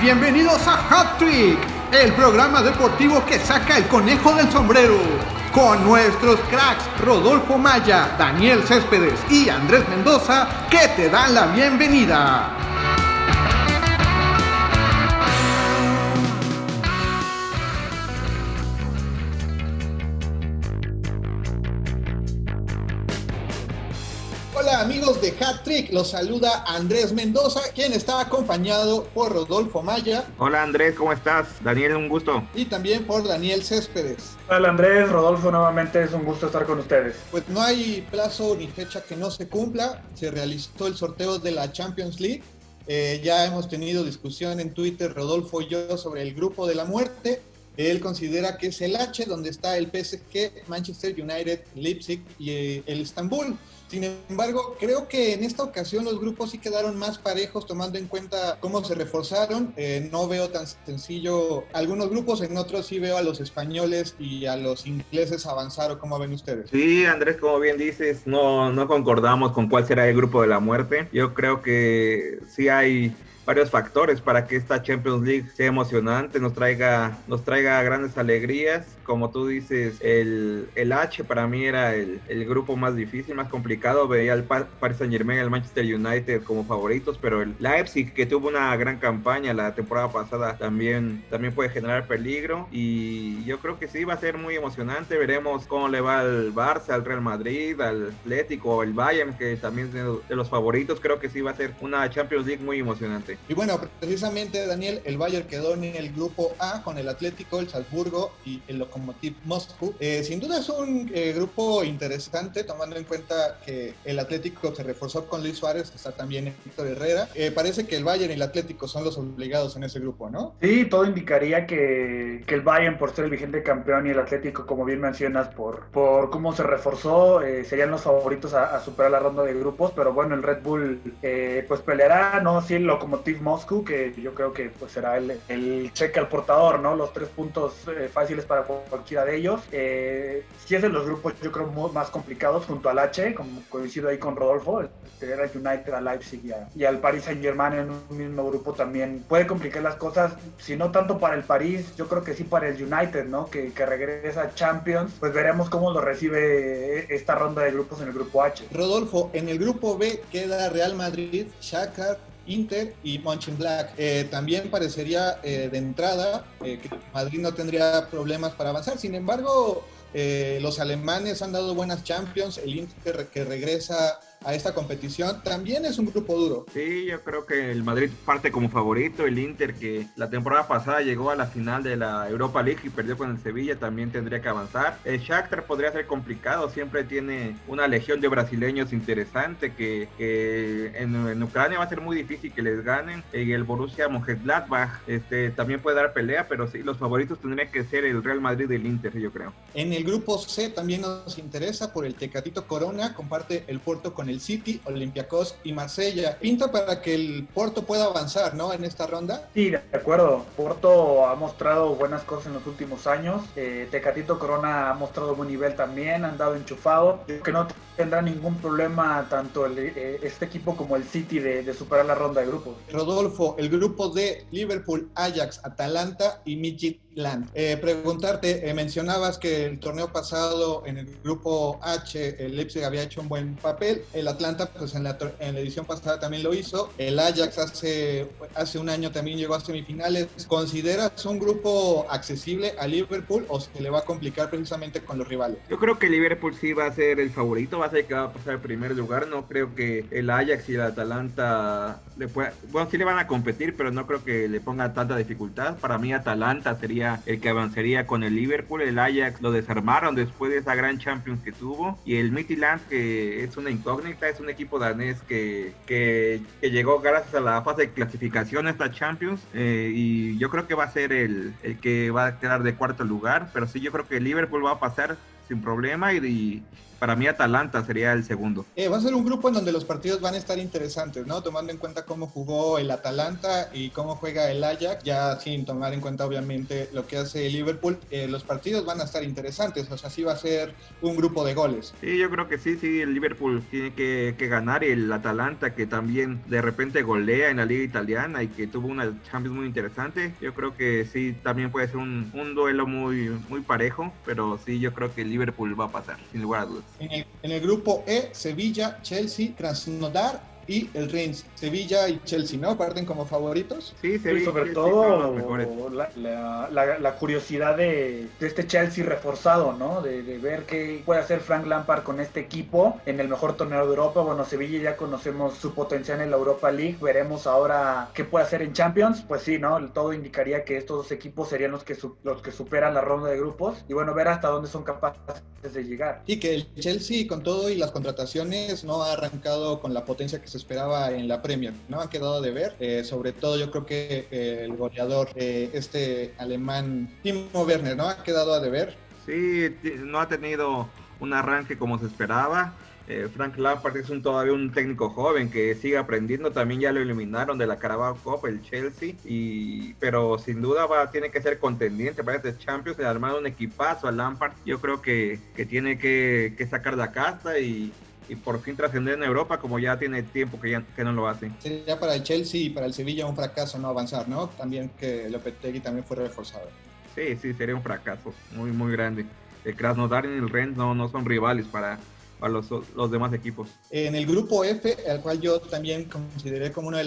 Bienvenidos a Hat Trick, el programa deportivo que saca el conejo del sombrero. Con nuestros cracks Rodolfo Maya, Daniel Céspedes y Andrés Mendoza, que te dan la bienvenida. Hola amigos de Hat Trick, los saluda Andrés Mendoza, quien está acompañado por Rodolfo Maya. Hola Andrés, ¿cómo estás? Daniel, un gusto. Y también por Daniel Céspedes. Hola Andrés, Rodolfo, nuevamente es un gusto estar con ustedes. Pues no hay plazo ni fecha que no se cumpla, se realizó el sorteo de la Champions League. Eh, ya hemos tenido discusión en Twitter, Rodolfo y yo, sobre el grupo de la muerte. Él considera que es el H, donde está el PSG, Manchester United, Leipzig y eh, el Estambul. Sin embargo, creo que en esta ocasión los grupos sí quedaron más parejos tomando en cuenta cómo se reforzaron. Eh, no veo tan sencillo algunos grupos, en otros sí veo a los españoles y a los ingleses avanzar o cómo ven ustedes. Sí, Andrés, como bien dices, no, no concordamos con cuál será el grupo de la muerte. Yo creo que sí hay varios factores para que esta Champions League sea emocionante, nos traiga, nos traiga grandes alegrías. Como tú dices, el, el H para mí era el, el, grupo más difícil, más complicado. Veía al Paris Saint Germain, al Manchester United como favoritos, pero el Leipzig, que tuvo una gran campaña la temporada pasada, también, también puede generar peligro. Y yo creo que sí va a ser muy emocionante. Veremos cómo le va al Barça, al Real Madrid, al Atlético, el Bayern, que también es de los favoritos. Creo que sí va a ser una Champions League muy emocionante. Y bueno, precisamente Daniel, el Bayern quedó en el grupo A con el Atlético, el Salzburgo y el Lokomotiv Moscú. Eh, sin duda es un eh, grupo interesante, tomando en cuenta que el Atlético se reforzó con Luis Suárez, está también Víctor Herrera. Eh, parece que el Bayern y el Atlético son los obligados en ese grupo, ¿no? Sí, todo indicaría que, que el Bayern, por ser el vigente campeón, y el Atlético, como bien mencionas, por, por cómo se reforzó, serían los favoritos a, a, superar la ronda de grupos. Pero bueno, el Red Bull, pues peleará, ¿no? Sí, el Lokomotiv Moscú, que yo creo que pues, será el, el, cheque al portador, ¿no? Los tres puntos eh, fáciles para cualquiera de ellos. Eh, si es de los grupos, yo creo, más complicados junto al H, como coincido ahí con Rodolfo, tener al United, al Leipzig y, a, y, al Paris Saint Germain en un mismo grupo también puede complicar las cosas, si no tanto para el París, yo creo que sí para el United, ¿no? Que, que regresa a Champions, pues veremos cómo lo recibe esta ronda de grupos en el grupo H. Rodolfo, en el grupo B queda Real Madrid, Shakhtar, Inter y Mönchengladbach. Eh, también parecería eh, de entrada eh, que Madrid no tendría problemas para avanzar. Sin embargo, eh, los alemanes han dado buenas Champions. El Inter que regresa a esta competición también es un grupo duro. Sí, yo creo que el Madrid parte como favorito. El Inter que la temporada pasada llegó a la final de la Europa League y perdió con el Sevilla también tendría que avanzar. El Shakhtar podría ser complicado. Siempre tiene una legión de brasileños interesante que, que en, en, Ucrania va a ser muy difícil que les ganen. Y el Borussia Mönchengladbach este, también puede dar pelea, pero sí, los favoritos tendrían que ser el Real Madrid y el Inter, yo creo. En el grupo C también nos interesa por el Tecatito Corona, comparte el Porto con el City, Olympiacos y Marsella. Pinta para que el Porto pueda avanzar, ¿no? En esta ronda. Sí, de acuerdo. Porto ha mostrado buenas cosas en los últimos años. Eh, Tecatito Corona ha mostrado buen nivel también, han dado enchufado. Creo que no tendrá ningún problema tanto el, eh, este equipo como el City de, de, superar la ronda de grupos. Rodolfo, el grupo de Liverpool, Ajax, Atalanta y Midtjylland. Eh, preguntarte, eh, mencionabas que el torneo pasado en el grupo H, el Leipzig había hecho un buen papel. El Atlanta, pues en la, en la edición pasada también lo hizo. El Ajax hace, hace un año también llegó a semifinales. ¿Consideras un grupo accesible a Liverpool o se le va a complicar precisamente con los rivales? Yo creo que Liverpool sí va a ser el favorito, va a ser que va a pasar el primer lugar. No creo que el Ajax y el Atalanta le pueda, bueno, sí le van a competir, pero no creo que le ponga tanta dificultad. Para mí Atalanta sería el que avanzaría con el Liverpool. El Ajax lo desarmaron después de esa gran Champions que tuvo. Y el Midtjylland, que es una incógnita, es un equipo danés que, que, que llegó gracias a la fase de clasificación a esta Champions. Eh, y yo creo que va a ser el, el que va a quedar de cuarto lugar. Pero sí, yo creo que el Liverpool va a pasar sin problema y, y, para mí Atalanta sería el segundo. Eh, va a ser un grupo en donde los partidos van a estar interesantes, ¿no? Tomando en cuenta cómo jugó el Atalanta y cómo juega el Ajax, ya sin tomar en cuenta obviamente lo que hace el Liverpool, eh, los partidos van a estar interesantes, o sea, sí va a ser un grupo de goles. Sí, yo creo que sí, sí, el Liverpool tiene que, ganar y el Atalanta que también de repente golea en la liga italiana y que tuvo una Champions muy interesante, yo creo que sí, también puede ser un, un duelo muy, muy parejo, pero sí, yo creo que el Liverpool va a pasar, sin lugar a dudas. En el, grupo E, Sevilla, Chelsea, Krasnodar y el Reims. Sevilla y Chelsea, ¿no? Parten como favoritos. Sí, Sevilla, sobre todo la, la, la, curiosidad de, de, este Chelsea reforzado, ¿no? De, de, ver qué puede hacer Frank Lampard con este equipo en el mejor torneo de Europa. Bueno, Sevilla ya conocemos su potencial en la Europa League. Veremos ahora qué puede hacer en Champions. Pues sí, ¿no? Todo indicaría que estos dos equipos serían los que, los que superan la ronda de grupos. Y bueno, ver hasta dónde son capaces de llegar. Y que el Chelsea, con todo y las contrataciones, no ha arrancado con la potencia que se esperaba en la Premier, ¿no? Han quedado de ver. Eh, sobre todo, yo creo que eh, el goleador, eh, este alemán, Timo Werner, ¿no? Ha quedado a deber. Sí, no ha tenido un arranque como se esperaba. Frank Lampard es un, todavía un técnico joven que sigue aprendiendo. También ya lo eliminaron de la Carabao Cup, el Chelsea. Y, pero sin duda va, tiene que ser contendiente para este Champions. Le ha armado un equipazo a Lampard. Yo creo que, que tiene que, que sacar la casta y, y por fin trascender en Europa como ya tiene tiempo que, ya, que no lo hace. Sería para el Chelsea y para el Sevilla un fracaso no avanzar, ¿no? También que Lopetegui también fue reforzado. Sí, sí, sería un fracaso muy, muy grande. El Krasnodar y el Rennes no, no son rivales para, a los, los, demás equipos. En el grupo F, al cual yo también consideré como uno de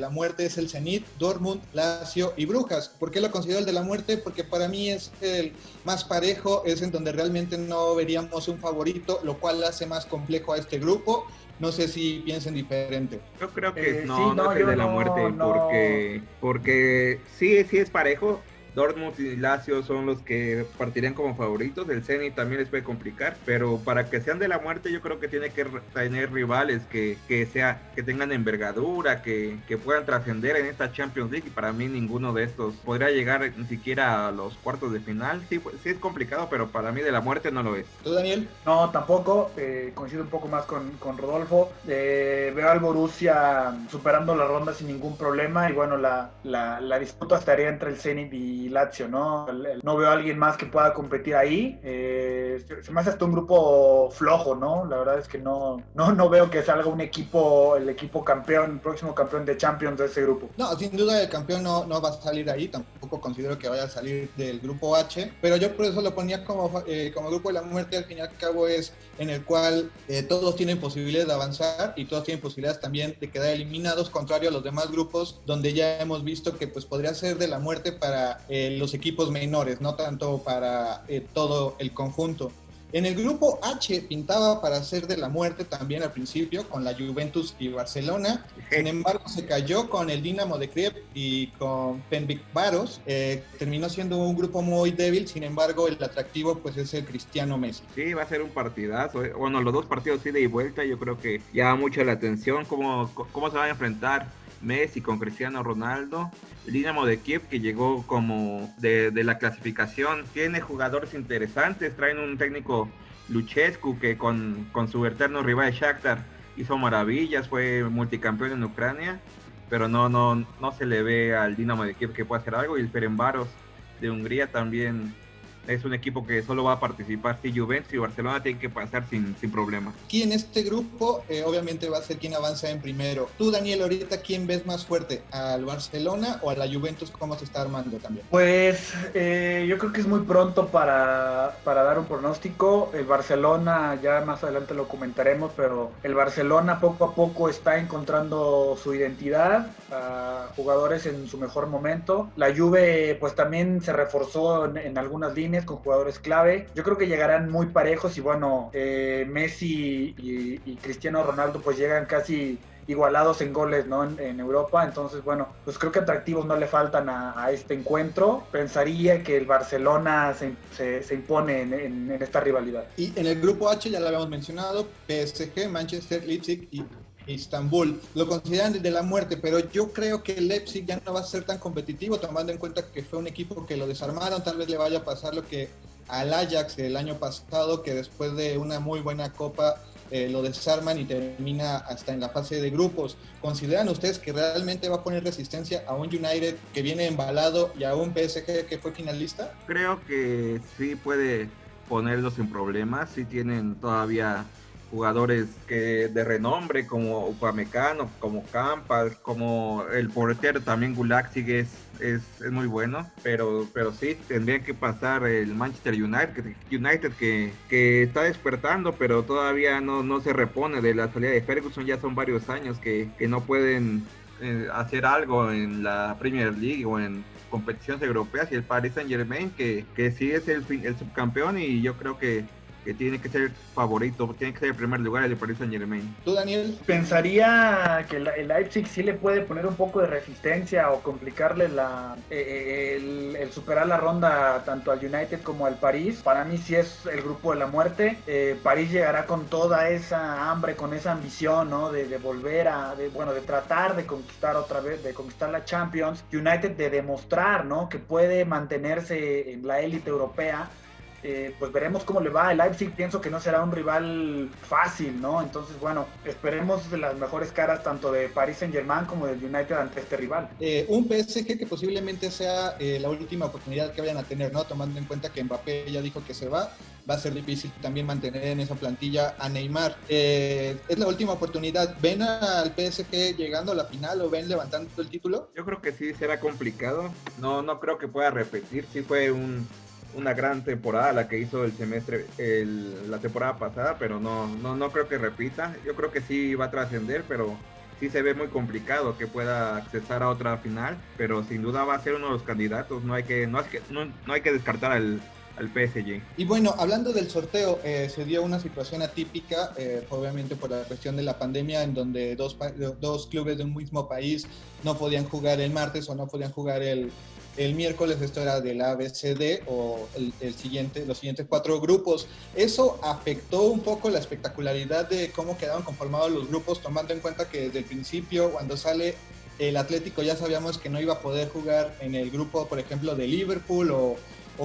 la, muerte, es el Zenit, Dortmund, Lazio y Brujas. ¿Por qué lo considero el de la muerte? Porque para mí es el más parejo, es en donde realmente no veríamos un favorito, lo cual hace más complejo a este grupo. No sé si piensen diferente. Yo creo que eh, no, no, es el de la muerte, porque, porque sí, sí es parejo, Dortmund y Lazio son los que partirían como favoritos. El Zenit también les puede complicar, pero para que sean de la muerte yo creo que tiene que tener rivales que, que, sea, que tengan envergadura, que, que puedan trascender en esta Champions League. Y para mí ninguno de estos podría llegar ni siquiera a los cuartos de final. Sí, pues, sí es complicado, pero para mí de la muerte no lo es. ¿Tú, Daniel? No, tampoco. Eh, coincido un poco más con, con Rodolfo. Eh, veo al Borussia superando la ronda sin ningún problema. Y bueno, la, la, la disputa estaría entre el Zenit y Lazio, ¿no? No veo a alguien más que pueda competir ahí. Eh, se me hace hasta un grupo flojo, ¿no? La verdad es que no, no, no veo que salga un equipo, el equipo campeón, el próximo campeón de Champions de ese grupo. No, sin duda el campeón no, va a salir ahí, tampoco considero que vaya a salir del grupo H, pero yo por eso lo ponía como, eh, como grupo de la muerte, al fin y al cabo es en el cual eh, todos tienen posibilidades de avanzar y todos tienen posibilidades también de quedar eliminados, contrario a los demás grupos donde ya hemos visto que pues podría ser de la muerte para eh, los equipos menores, no tanto para eh, todo el conjunto. En el grupo H pintaba para ser de la muerte también al principio con la Juventus y Barcelona. Sin embargo, se cayó con el Dinamo de Kiev y con Penvic Varos. Eh, terminó siendo un grupo muy débil. Sin embargo, el atractivo pues es el Cristiano Messi. Sí, va a ser un partidazo. Bueno, los dos partidos ida y vuelta. Yo creo que llama mucho la atención cómo, cómo se van a enfrentar Messi con Cristiano Ronaldo. El Dinamo de Kiev que llegó como de, la clasificación. Tiene jugadores interesantes. Traen un técnico Luchescu que con, con su eterno rival Shakhtar hizo maravillas. Fue multicampeón en Ucrania. Pero no, no, no se le ve al Dinamo de Kiev que pueda hacer algo. Y el Ferenbaros de Hungría también es un equipo que solo va a participar si Juventus y Barcelona tienen que pasar sin, sin problema. Aquí en este grupo, eh, obviamente va a ser quien avanza en primero. Tú, Daniel, ahorita, ¿quién ves más fuerte? ¿Al Barcelona o a la Juventus? ¿Cómo se está armando también? Pues eh, yo creo que es muy pronto para, para dar un pronóstico. El Barcelona, ya más adelante lo comentaremos, pero el Barcelona poco a poco está encontrando su identidad, jugadores en su mejor momento. La Juve, pues también se reforzó en, en algunas líneas con jugadores clave. Yo creo que llegarán muy parejos y bueno, eh, Messi y, Cristiano Ronaldo pues llegan casi igualados en goles ¿no? en, Europa. Entonces, bueno, pues creo que atractivos no le faltan a, este encuentro. Pensaría que el Barcelona se, se, impone en, en, esta rivalidad. Y en el grupo H ya lo habíamos mencionado, PSG, Manchester, Leipzig y Istanbul. Lo consideran de la muerte, pero yo creo que Leipzig ya no va a ser tan competitivo, tomando en cuenta que fue un equipo que lo desarmaron, tal vez le vaya a pasar lo que al Ajax el año pasado, que después de una muy buena copa eh, lo desarman y termina hasta en la fase de grupos. ¿Consideran ustedes que realmente va a poner resistencia a un United que viene embalado y a un PSG que fue finalista? Creo que sí puede ponerlo sin problemas, sí tienen todavía jugadores que de renombre como Upamecano, como Campas, como el portero también Gulak sigue es, es, muy bueno, pero, pero sí tendría que pasar el Manchester United, United que, que está despertando, pero todavía no, no se repone de la salida de Ferguson, ya son varios años que, que no pueden eh, hacer algo en la Premier League o en competiciones europeas y el Paris Saint Germain que, que sí es el, el subcampeón y yo creo que que tiene que ser favorito, tiene que ser el primer lugar el de Paris Saint Germain. ¿Tú, Daniel? Pensaría que el Leipzig sí le puede poner un poco de resistencia o complicarle la, eh, el, superar la ronda tanto al United como al París. Para mí sí es el grupo de la muerte. Eh, París llegará con toda esa hambre, con esa ambición, ¿no? De, de volver a, de, bueno, de tratar de conquistar otra vez, de conquistar la Champions. United de demostrar, ¿no? Que puede mantenerse en la élite europea eh, pues veremos cómo le va. El Leipzig pienso que no será un rival fácil, ¿no? Entonces, bueno, esperemos las mejores caras tanto de Paris Saint Germain como del United ante este rival. Eh, un PSG que posiblemente sea eh, la última oportunidad que vayan a tener, ¿no? Tomando en cuenta que Mbappé ya dijo que se va, va a ser difícil también mantener en esa plantilla a Neymar. es la última oportunidad. ¿Ven al PSG llegando a la final o ven levantando el título? Yo creo que sí será complicado. No, no creo que pueda repetir. Sí fue un una gran temporada la que hizo el semestre, la temporada pasada, pero no, no, no creo que repita. Yo creo que sí va a trascender, pero sí se ve muy complicado que pueda accesar a otra final, pero sin duda va a ser uno de los candidatos. No hay que, no, que, no, hay que descartar al, al PSG. Y bueno, hablando del sorteo, eh, se dio una situación atípica, eh, obviamente por la cuestión de la pandemia, en donde dos, dos clubes de un mismo país no podían jugar el martes o no podían jugar el, el miércoles esto era del ABCD o el, siguiente, los siguientes cuatro grupos. Eso afectó un poco la espectacularidad de cómo quedaban conformados los grupos, tomando en cuenta que desde el principio, cuando sale el Atlético, ya sabíamos que no iba a poder jugar en el grupo, por ejemplo, de Liverpool o,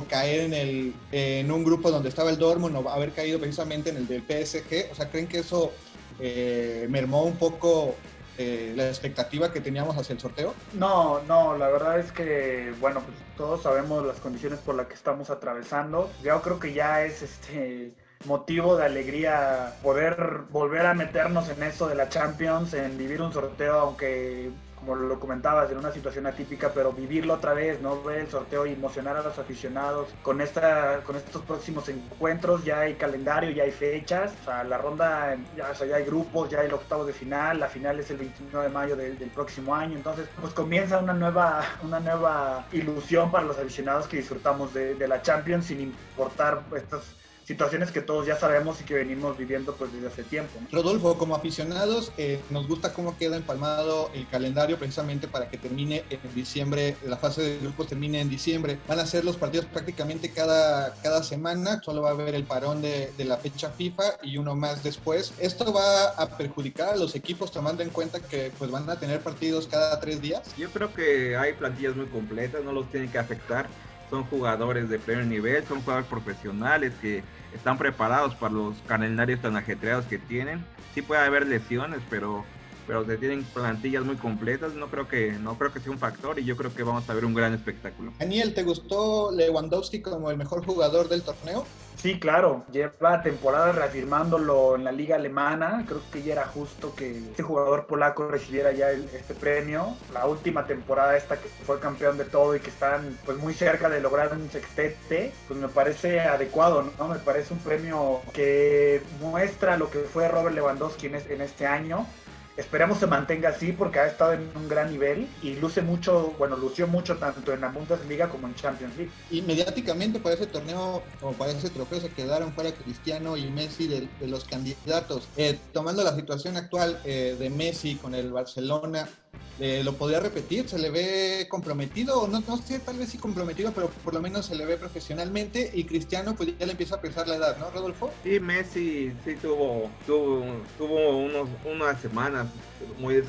caer en, el, en un grupo donde estaba el Dortmund o haber caído precisamente en el del PSG. O sea, ¿creen que eso eh, mermó un poco eh, la expectativa que teníamos hacia el sorteo? No, no, la verdad es que, bueno, pues todos sabemos las condiciones por las que estamos atravesando. Yo creo que ya es este motivo de alegría poder volver a meternos en eso de la Champions, en vivir un sorteo, aunque como lo comentabas, en una situación atípica, pero vivirlo otra vez, ¿no? Ver el sorteo y emocionar a los aficionados. Con, esta, con estos próximos encuentros ya hay calendario, ya hay fechas, o sea, la ronda, ya, ya hay grupos, ya hay el octavo de final, la final es el 21 de mayo del, próximo año, entonces pues comienza una nueva, una nueva ilusión para los aficionados que disfrutamos de, de la Champions sin importar estas situaciones que todos ya sabemos y que venimos viviendo pues desde hace tiempo. Rodolfo, como aficionados, eh, nos gusta cómo queda empalmado el calendario precisamente para que termine en diciembre, la fase de grupos termine en diciembre. Van a ser los partidos prácticamente cada, cada semana, solo va a haber el parón de, de la fecha FIFA y uno más después. Esto va a perjudicar a los equipos tomando en cuenta que pues van a tener partidos cada tres días. Yo creo que hay plantillas muy completas, no los tienen que afectar son jugadores de primer nivel, son jugadores profesionales que están preparados para los calendarios tan ajetreados que tienen. Sí puede haber lesiones, pero pero se tienen plantillas muy completas, no creo que no creo que sea un factor y yo creo que vamos a ver un gran espectáculo. Daniel, ¿te gustó Lewandowski como el mejor jugador del torneo? Sí, claro, lleva temporadas reafirmándolo en la liga alemana, creo que ya era justo que este jugador polaco recibiera ya este premio. La última temporada esta que fue campeón de todo y que están pues muy cerca de lograr un sextete, pues me parece adecuado, ¿no? Me parece un premio que muestra lo que fue Robert Lewandowski en este año Esperemos se mantenga así porque ha estado en un gran nivel y luce mucho, bueno, lució mucho tanto en la Bundesliga como en Champions League. Y mediáticamente para ese torneo o para ese trofeo se quedaron fuera Cristiano y Messi de, los candidatos. Eh, tomando la situación actual eh, de Messi con el Barcelona, eh, lo podría repetir, se le ve comprometido, no, no sé, tal vez sí comprometido, pero por lo menos se le ve profesionalmente y Cristiano pues ya le empieza a pesar la edad, ¿no, Rodolfo? Sí, Messi sí tuvo, tuvo, tuvo unos, unas semanas muy,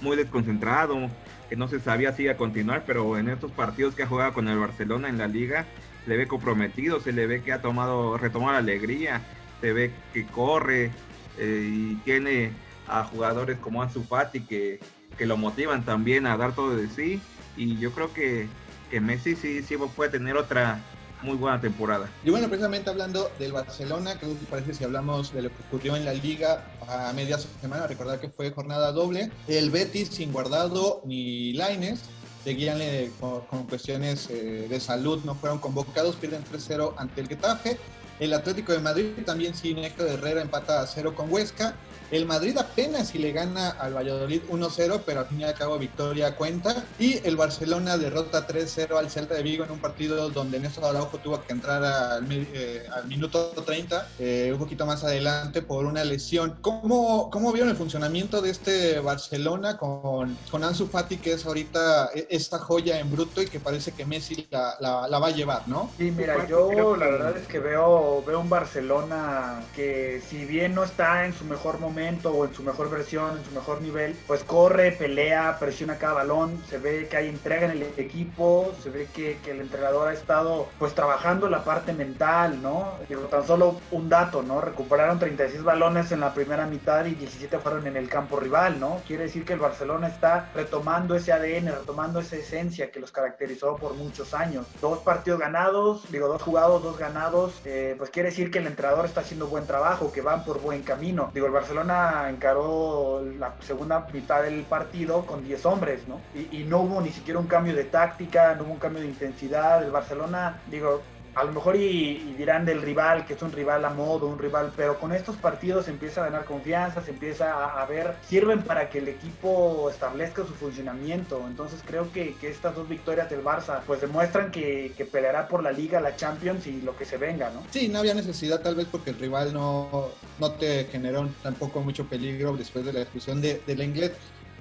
muy desconcentrado, que no se sabía si iba a continuar, pero en estos partidos que ha jugado con el Barcelona en la liga, le ve comprometido, se le ve que ha tomado, retomado la alegría, se ve que corre eh, y tiene a jugadores como Ansu Fati que, que lo motivan también a dar todo de sí y yo creo que, que Messi sí, sí puede tener otra muy buena temporada. Y bueno, precisamente hablando del Barcelona, creo que parece si hablamos de lo que ocurrió en la liga a media semana, recordar que fue jornada doble, el Betis sin guardado ni Laines, seguían eh, con, cuestiones eh, de salud, no fueron convocados, pierden 3-0 ante el Getafe. El Atlético de Madrid también sin Héctor Herrera empata a 0 con Huesca. El Madrid apenas si le gana al Valladolid 1-0, pero al fin y al cabo victoria cuenta. Y el Barcelona derrota 3-0 al Celta de Vigo en un partido donde Néstor Araujo tuvo que entrar al, eh, minuto 30, eh, un poquito más adelante por una lesión. ¿Cómo, ¿Cómo vieron el funcionamiento de este Barcelona con, con Ansu Fati, que es ahorita e, esta joya en bruto y que parece que Messi la, la, va a llevar, ¿no? Sí, mira, yo la verdad es que veo, veo un Barcelona que si bien no está en su mejor momento, o en su mejor versión, en su mejor nivel, pues corre, pelea, presiona cada balón, se ve que hay entrega en el equipo, se ve que, que el entrenador ha estado pues trabajando la parte mental, ¿no? Digo, tan solo un dato, ¿no? Recuperaron 36 balones en la primera mitad y 17 fueron en el campo rival, ¿no? Quiere decir que el Barcelona está retomando ese ADN, retomando esa esencia que los caracterizó por muchos años. Dos partidos ganados, digo, dos jugados, dos ganados, eh, pues quiere decir que el entrenador está haciendo buen trabajo, que van por buen camino. Digo, el Barcelona encaró la segunda mitad del partido con 10 hombres, ¿no? Y, y, no hubo ni siquiera un cambio de táctica, no hubo un cambio de intensidad. El Barcelona, digo, a lo mejor y, dirán del rival, que es un rival a modo, un rival, pero con estos partidos se empieza a ganar confianza, se empieza a, ver, sirven para que el equipo establezca su funcionamiento. Entonces creo que, estas dos victorias del Barça pues demuestran que, peleará por la Liga, la Champions y lo que se venga, ¿no? Sí, no había necesidad tal vez porque el rival no, no te generó tampoco mucho peligro después de la expulsión de, del inglés.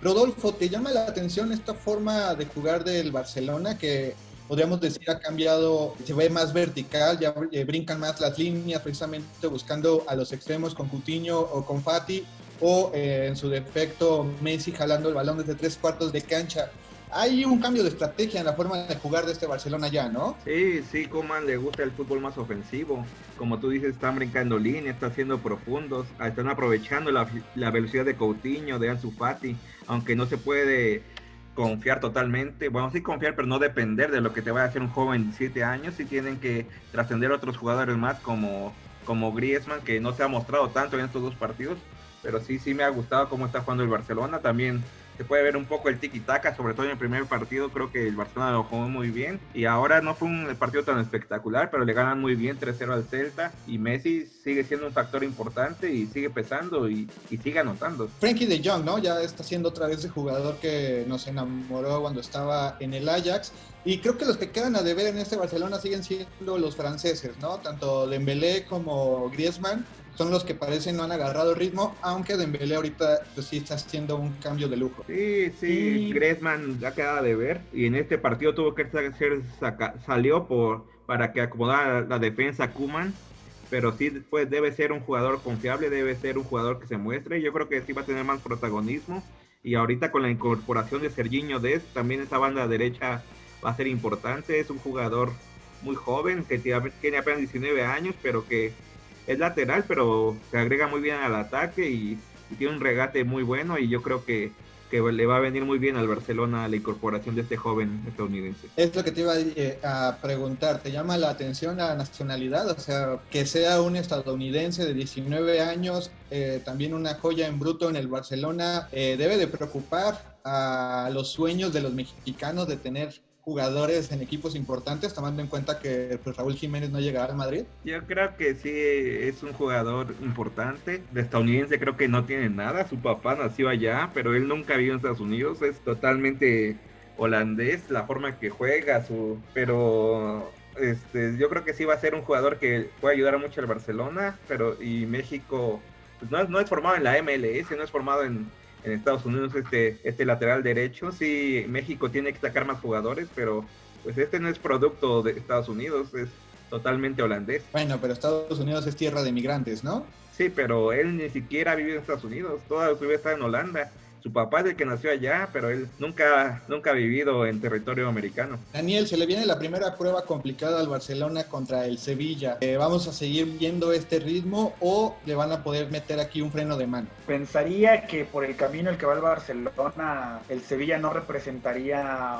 Rodolfo, ¿te llama la atención esta forma de jugar del Barcelona que podríamos decir, ha cambiado, se ve más vertical, ya eh, brincan más las líneas, precisamente buscando a los extremos con Coutinho o con Fati, o eh, en su defecto Messi jalando el balón desde tres cuartos de cancha. Hay un cambio de estrategia en la forma de jugar de este Barcelona ya, ¿no? Sí, sí, Coman le gusta el fútbol más ofensivo. Como tú dices, están brincando líneas, están siendo profundos, están aprovechando la, la velocidad de Coutinho, de Ansu Fati, aunque no se puede confiar totalmente, bueno, sí confiar, pero no depender de lo que te vaya a hacer un joven de 7 años, y tienen que trascender otros jugadores más como, como Griezmann, que no se ha mostrado tanto en estos dos partidos, pero sí, sí me ha gustado cómo está jugando el Barcelona, también se puede ver un poco el tiki-taka, sobre todo en el primer partido, creo que el Barcelona lo jugó muy bien. Y ahora no fue un partido tan espectacular, pero le ganan muy bien 3-0 al Celta. Y Messi sigue siendo un factor importante y sigue pesando y, sigue anotando. Frankie de Jong, ¿no? Ya está siendo otra vez el jugador que nos enamoró cuando estaba en el Ajax. Y creo que los que quedan a deber en este Barcelona siguen siendo los franceses, ¿no? Tanto Dembélé como Griezmann son los que parecen no han agarrado el ritmo, aunque Dembélé ahorita pues, sí está haciendo un cambio de lujo. Sí, sí, Griezmann ya quedaba de ver y en este partido tuvo que ser salió por para que acomodara la defensa Kuman, pero sí pues debe ser un jugador confiable, debe ser un jugador que se muestre, yo creo que sí va a tener más protagonismo y ahorita con la incorporación de Serginho Dest, también esa banda derecha va a ser importante, es un jugador muy joven que tiene apenas 19 años, pero que es lateral, pero se agrega muy bien al ataque y, tiene un regate muy bueno y yo creo que, que, le va a venir muy bien al Barcelona la incorporación de este joven estadounidense. Es lo que te iba eh, a preguntar, ¿te llama la atención la nacionalidad? O sea, que sea un estadounidense de 19 años, eh, también una joya en bruto en el Barcelona, eh, debe de preocupar a los sueños de los mexicanos de tener jugadores en equipos importantes, tomando en cuenta que pues, Raúl Jiménez no llegará al Madrid? Yo creo que sí es un jugador importante. De estadounidense creo que no tiene nada. Su papá nació allá, pero él nunca vivió en Estados Unidos. Es totalmente holandés la forma que juega, su pero este, yo creo que sí va a ser un jugador que puede ayudar mucho al Barcelona, pero y México pues, no, no es formado en la MLS, no es formado en, en Estados Unidos este, este lateral derecho. Sí, México tiene que sacar más jugadores, pero pues este no es producto de Estados Unidos, es totalmente holandés. Bueno, pero Estados Unidos es tierra de migrantes, ¿no? Sí, pero él ni siquiera vive en Estados Unidos, toda su vida está en Holanda. Su papá es el que nació allá, pero él nunca, nunca ha vivido en territorio americano. Daniel, se le viene la primera prueba complicada al Barcelona contra el Sevilla. Eh, ¿Vamos a seguir viendo este ritmo o le van a poder meter aquí un freno de mano? Pensaría que por el camino el que va el Barcelona, el Sevilla no representaría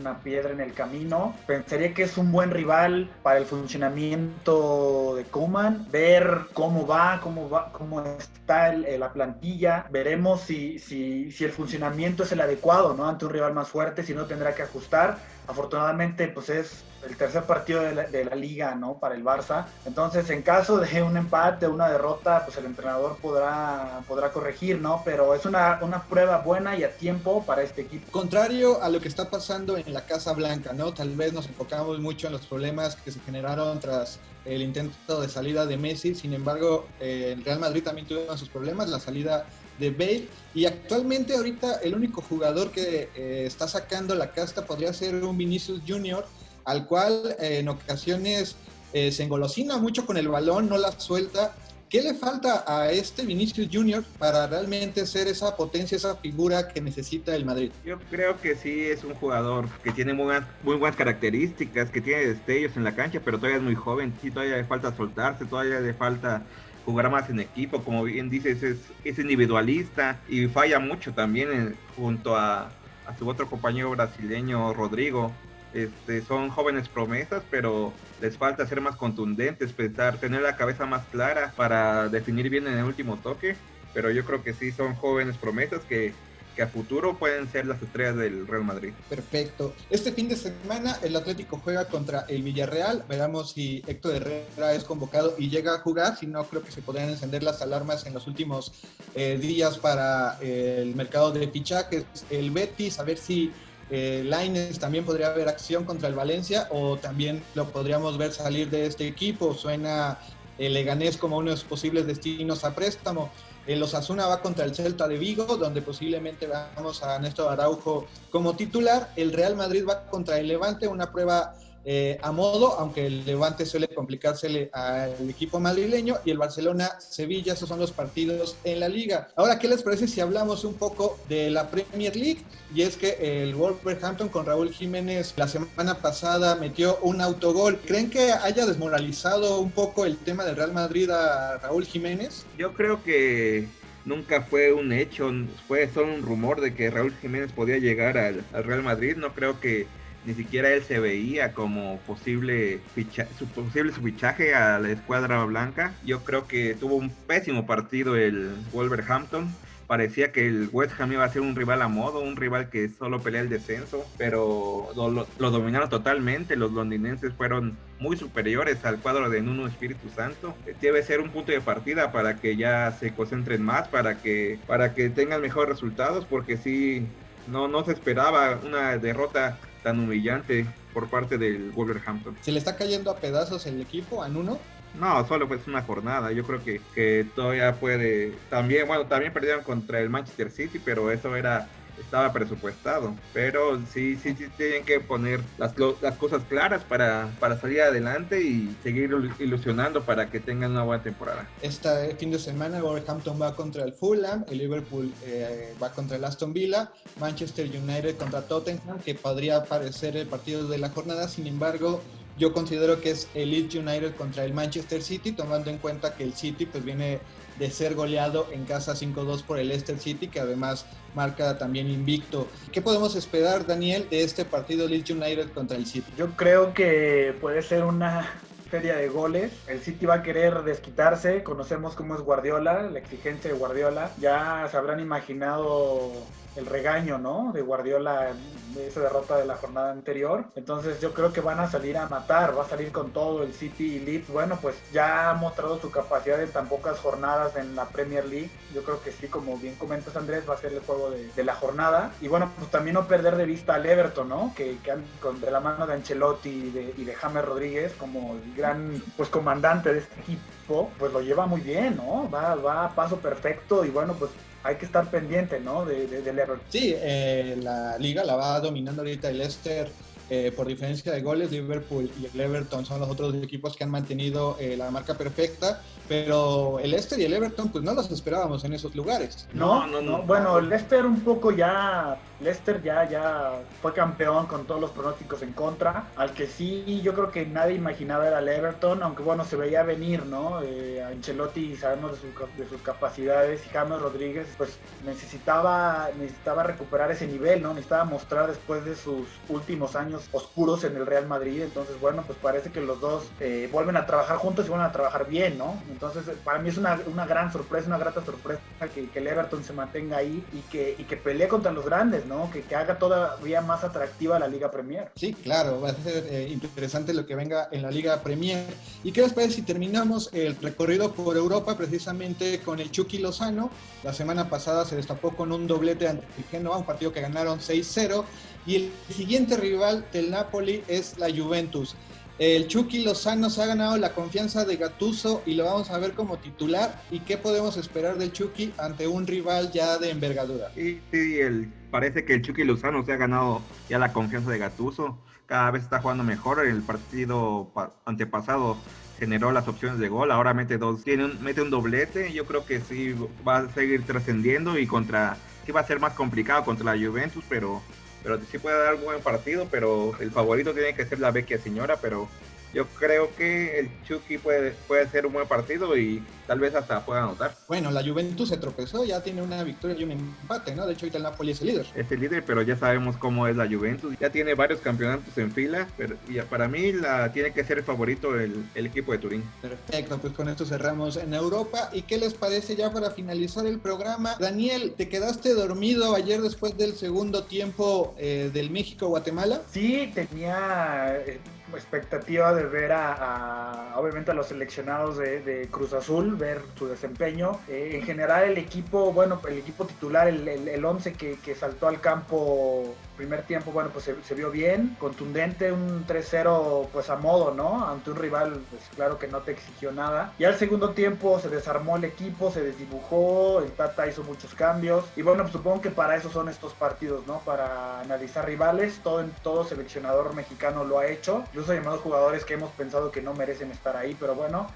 una piedra en el camino. Pensaría que es un buen rival para el funcionamiento de Kuman, ver cómo va, cómo va, cómo está la plantilla. Veremos si, si, si el funcionamiento es el adecuado, ¿no? Ante un rival más fuerte, si no tendrá que ajustar. Afortunadamente, pues es el tercer partido de la, liga, ¿no? Para el Barça. Entonces, en caso de un empate, una derrota, pues el entrenador podrá, podrá corregir, ¿no? Pero es una, una prueba buena y a tiempo para este equipo. Contrario a lo que está pasando en la Casa Blanca, ¿no? Tal vez nos enfocamos mucho en los problemas que se generaron tras el intento de salida de Messi. Sin embargo, eh, el Real Madrid también tuvo sus problemas, la salida de Bale. Y actualmente ahorita el único jugador que eh, está sacando la casta podría ser un Vinicius Junior al cual eh, en ocasiones eh, se engolosina mucho con el balón, no la suelta. ¿Qué le falta a este Vinicius Junior para realmente ser esa potencia, esa figura que necesita el Madrid? Yo creo que sí es un jugador que tiene muy buenas, muy buenas características, que tiene destellos en la cancha, pero todavía es muy joven, sí, todavía le falta soltarse, todavía le falta jugar más en equipo, como bien dices, es, individualista y falla mucho también junto a, a su otro compañero brasileño, Rodrigo. Este, son jóvenes promesas, pero les falta ser más contundentes, pensar, tener la cabeza más clara para definir bien en el último toque. Pero yo creo que sí son jóvenes promesas que, que a futuro pueden ser las estrellas del Real Madrid. Perfecto. Este fin de semana el Atlético juega contra el Villarreal. Veamos si Héctor Herrera es convocado y llega a jugar. Si no, creo que se podrían encender las alarmas en los últimos eh, días para el mercado de fichajes. El Betis, a ver si eh, Laines también podría haber acción contra el Valencia o también lo podríamos ver salir de este equipo. Suena el Leganés como uno de los posibles destinos a préstamo. El Osasuna va contra el Celta de Vigo, donde posiblemente vamos a Néstor Araujo como titular. El Real Madrid va contra el Levante, una prueba eh, a modo, aunque el Levante suele complicársele al equipo madrileño y el Barcelona-Sevilla, esos son los partidos en la liga. Ahora, ¿qué les parece si hablamos un poco de la Premier League? Y es que el Wolverhampton con Raúl Jiménez la semana pasada metió un autogol. ¿Creen que haya desmoralizado un poco el tema del Real Madrid a Raúl Jiménez? Yo creo que nunca fue un hecho, fue solo un rumor de que Raúl Jiménez podía llegar al, al Real Madrid. No creo que ni siquiera él se veía como posible, ficha, su posible fichaje a la escuadra blanca. Yo creo que tuvo un pésimo partido el Wolverhampton. Parecía que el West Ham iba a ser un rival a modo, un rival que solo pelea el descenso, pero lo, dominaron totalmente. Los londinenses fueron muy superiores al cuadro de Nuno Espíritu Santo. Debe ser un punto de partida para que ya se concentren más, para que, para que tengan mejores resultados, porque sí, no, no se esperaba una derrota tan humillante por parte del Wolverhampton. ¿Se le está cayendo a pedazos el equipo a Nuno? No, solo fue una jornada. Yo creo que, que todavía puede. También, bueno, también perdieron contra el Manchester City, pero eso era estaba presupuestado. Pero sí, sí, sí tienen que poner las, las cosas claras para, para salir adelante y seguir ilusionando para que tengan una buena temporada. Este fin de semana Wolverhampton va contra el Fulham, el Liverpool eh, va contra el Aston Villa, Manchester United contra Tottenham, que podría parecer el partido de la jornada, sin embargo yo considero que es el Leeds United contra el Manchester City, tomando en cuenta que el City pues viene de ser goleado en casa 5-2 por el Leicester City, que además marca también invicto. ¿Qué podemos esperar, Daniel, de este partido Leeds United contra el City? Yo creo que puede ser una feria de goles. El City va a querer desquitarse. Conocemos cómo es Guardiola, la exigencia de Guardiola. Ya se habrán imaginado el regaño, ¿no? De Guardiola de esa derrota de la jornada anterior. Entonces yo creo que van a salir a matar, va a salir con todo el City y Leeds. Bueno, pues ya ha mostrado su capacidad en tan pocas jornadas en la Premier League. Yo creo que sí, como bien comentas Andrés, va a ser el juego de, la jornada. Y bueno, pues también no perder de vista al Everton, ¿no? Que, con, de la mano de Ancelotti y de, y de James Rodríguez como el gran pues comandante de este equipo, pues lo lleva muy bien, ¿no? Va, va a paso perfecto y bueno, pues hay que estar pendiente, ¿no? De, de, del error. Sí, eh, la liga la va dominando ahorita el Leicester eh, por diferencia de goles, Liverpool y el Everton son los otros equipos que han mantenido eh, la marca perfecta, pero el Leicester y el Everton pues no los esperábamos en esos lugares. No, no, no. Bueno, el Leicester un poco ya, Leicester ya, ya fue campeón con todos los pronósticos en contra, al que sí yo creo que nadie imaginaba era el Everton, aunque bueno, se veía venir, ¿no? Eh, Ancelotti sabemos de, sus capacidades y James Rodríguez pues necesitaba, necesitaba recuperar ese nivel, ¿no? Necesitaba mostrar después de sus últimos años oscuros en el Real Madrid, entonces bueno, pues parece que los dos eh, vuelven a trabajar juntos y vuelven a trabajar bien, ¿no? Entonces para mí es una, una gran sorpresa, una grata sorpresa que, que, el Everton se mantenga ahí y que, y que pelee contra los grandes, ¿no? Que, haga todavía más atractiva la Liga Premier. Sí, claro, va a ser eh, interesante lo que venga en la Liga Premier. ¿Y qué les parece si terminamos el recorrido por Europa precisamente con el Chucky Lozano? La semana pasada se destapó con un doblete ante el Genoa, un partido que ganaron 6-0. Y el siguiente rival del Napoli es la Juventus. El Chucky Lozano se ha ganado la confianza de Gatuso y lo vamos a ver como titular. ¿Y qué podemos esperar del Chucky ante un rival ya de envergadura? Sí, sí, el, parece que el Chucky Lozano se ha ganado ya la confianza de Gatuso. Cada vez está jugando mejor. El partido antepasado generó las opciones de gol, ahora mete dos, tiene un, mete un doblete. Yo creo que sí va a seguir trascendiendo y contra, sí va a ser más complicado contra la Juventus, pero pero sí puede dar un buen partido, pero el favorito tiene que ser la Vecchia Señora, pero yo creo que el Chucky puede, puede ser un buen partido y tal vez hasta pueda anotar. Bueno, la Juventus se tropezó, ya tiene una victoria y un empate, ¿no? De hecho, ahorita el Napoli es el líder. Es el líder, pero ya sabemos cómo es la Juventus. Ya tiene varios campeonatos en fila, pero para mí la tiene que ser el favorito el, el, equipo de Turín. Perfecto, pues con esto cerramos en Europa. ¿Y qué les parece ya para finalizar el programa? Daniel, ¿te quedaste dormido ayer después del segundo tiempo eh, del México-Guatemala? Sí, tenía... Eh expectativa de ver a, obviamente a los seleccionados de, de, Cruz Azul, ver su desempeño. Eh, en general el equipo, bueno, el equipo titular, el, el, el once que, que, saltó al campo primer tiempo, bueno, pues se, se vio bien, contundente, un 3-0 pues a modo, ¿no? Ante un rival, pues claro que no te exigió nada. Y al segundo tiempo se desarmó el equipo, se desdibujó, el Tata hizo muchos cambios. Y bueno, pues supongo que para eso son estos partidos, ¿no? Para analizar rivales, todo, todo seleccionador mexicano lo ha hecho. Incluso llamados jugadores que hemos pensado que no merecen estar ahí, pero bueno,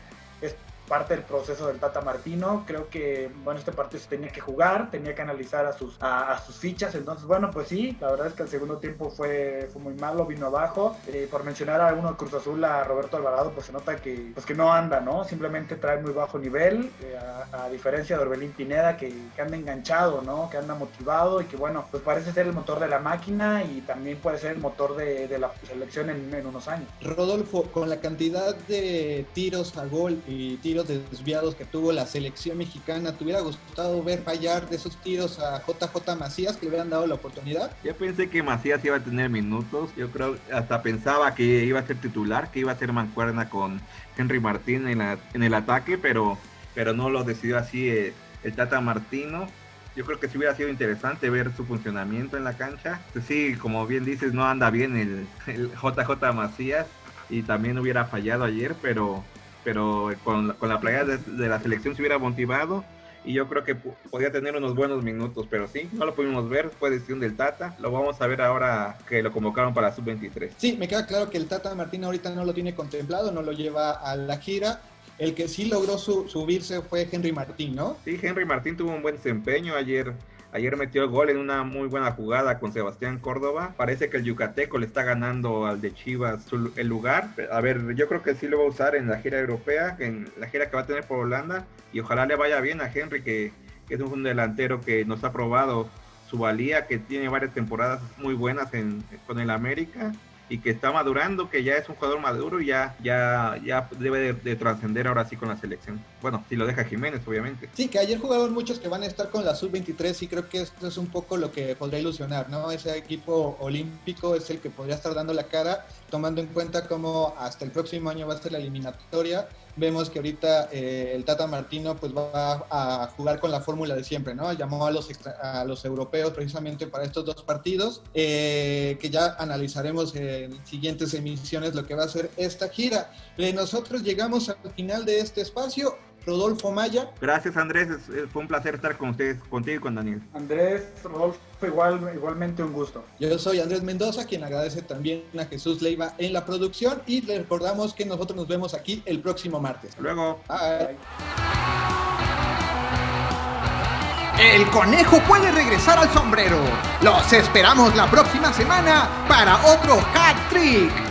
parte del proceso del Tata Martino. Creo que, bueno, este partido se tenía que jugar, tenía que analizar a sus, a, a, sus fichas. Entonces, bueno, pues sí, la verdad es que el segundo tiempo fue, fue muy malo, vino abajo. Eh, por mencionar a uno de Cruz Azul, a Roberto Alvarado, pues se nota que, pues que no anda, ¿no? Simplemente trae muy bajo nivel, eh, a, a, diferencia de Orbelín Pineda, que, que, anda enganchado, ¿no? Que anda motivado y que, bueno, pues parece ser el motor de la máquina y también puede ser el motor de, de la selección en, en unos años. Rodolfo, con la cantidad de tiros a gol y tiros de desviados que tuvo la selección mexicana. ¿Te hubiera gustado ver fallar de esos tiros a JJ Macías que le hubieran dado la oportunidad? Yo pensé que Macías iba a tener minutos. Yo creo, hasta pensaba que iba a ser titular, que iba a ser mancuerna con Henry Martín en, la, en el ataque, pero, pero no lo decidió así eh, el Tata Martino. Yo creo que sí hubiera sido interesante ver su funcionamiento en la cancha. Sí, como bien dices, no anda bien el, el JJ Macías y también hubiera fallado ayer, pero pero con, con la playa de, de, la selección se hubiera motivado y yo creo que podía tener unos buenos minutos, pero sí, no lo pudimos ver, fue decisión del Tata, lo vamos a ver ahora que lo convocaron para sub-23. Sí, me queda claro que el Tata Martín ahorita no lo tiene contemplado, no lo lleva a la gira, el que sí logró su, subirse fue Henry Martín, ¿no? Sí, Henry Martín tuvo un buen desempeño ayer. Ayer metió el gol en una muy buena jugada con Sebastián Córdoba. Parece que el Yucateco le está ganando al de Chivas el lugar. A ver, yo creo que sí lo va a usar en la gira europea, en la gira que va a tener por Holanda. Y ojalá le vaya bien a Henry, que, que es un delantero que nos ha probado su valía, que tiene varias temporadas muy buenas en, con el América y que está madurando, que ya es un jugador maduro y ya, ya, ya debe de, de trascender ahora sí con la selección. Bueno, si lo deja Jiménez, obviamente. Sí, que ayer jugaron muchos que van a estar con la sub-23 y creo que esto es un poco lo que podría ilusionar, ¿no? Ese equipo olímpico es el que podría estar dando la cara, tomando en cuenta cómo hasta el próximo año va a ser la eliminatoria. Vemos que ahorita eh, el Tata Martino pues va a jugar con la fórmula de siempre, ¿no? Llamó a los, extra, a los europeos precisamente para estos dos partidos, eh, que ya analizaremos en siguientes emisiones lo que va a ser esta gira. Eh, nosotros llegamos al final de este espacio Rodolfo Maya. Gracias Andrés, fue un placer estar con ustedes, contigo y con Daniel. Andrés, Rodolfo, igual, igualmente un gusto. Yo soy Andrés Mendoza, quien agradece también a Jesús Leiva en la producción y le recordamos que nosotros nos vemos aquí el próximo martes. luego. Bye. El conejo puede regresar al sombrero. Los esperamos la próxima semana para otro hat trick.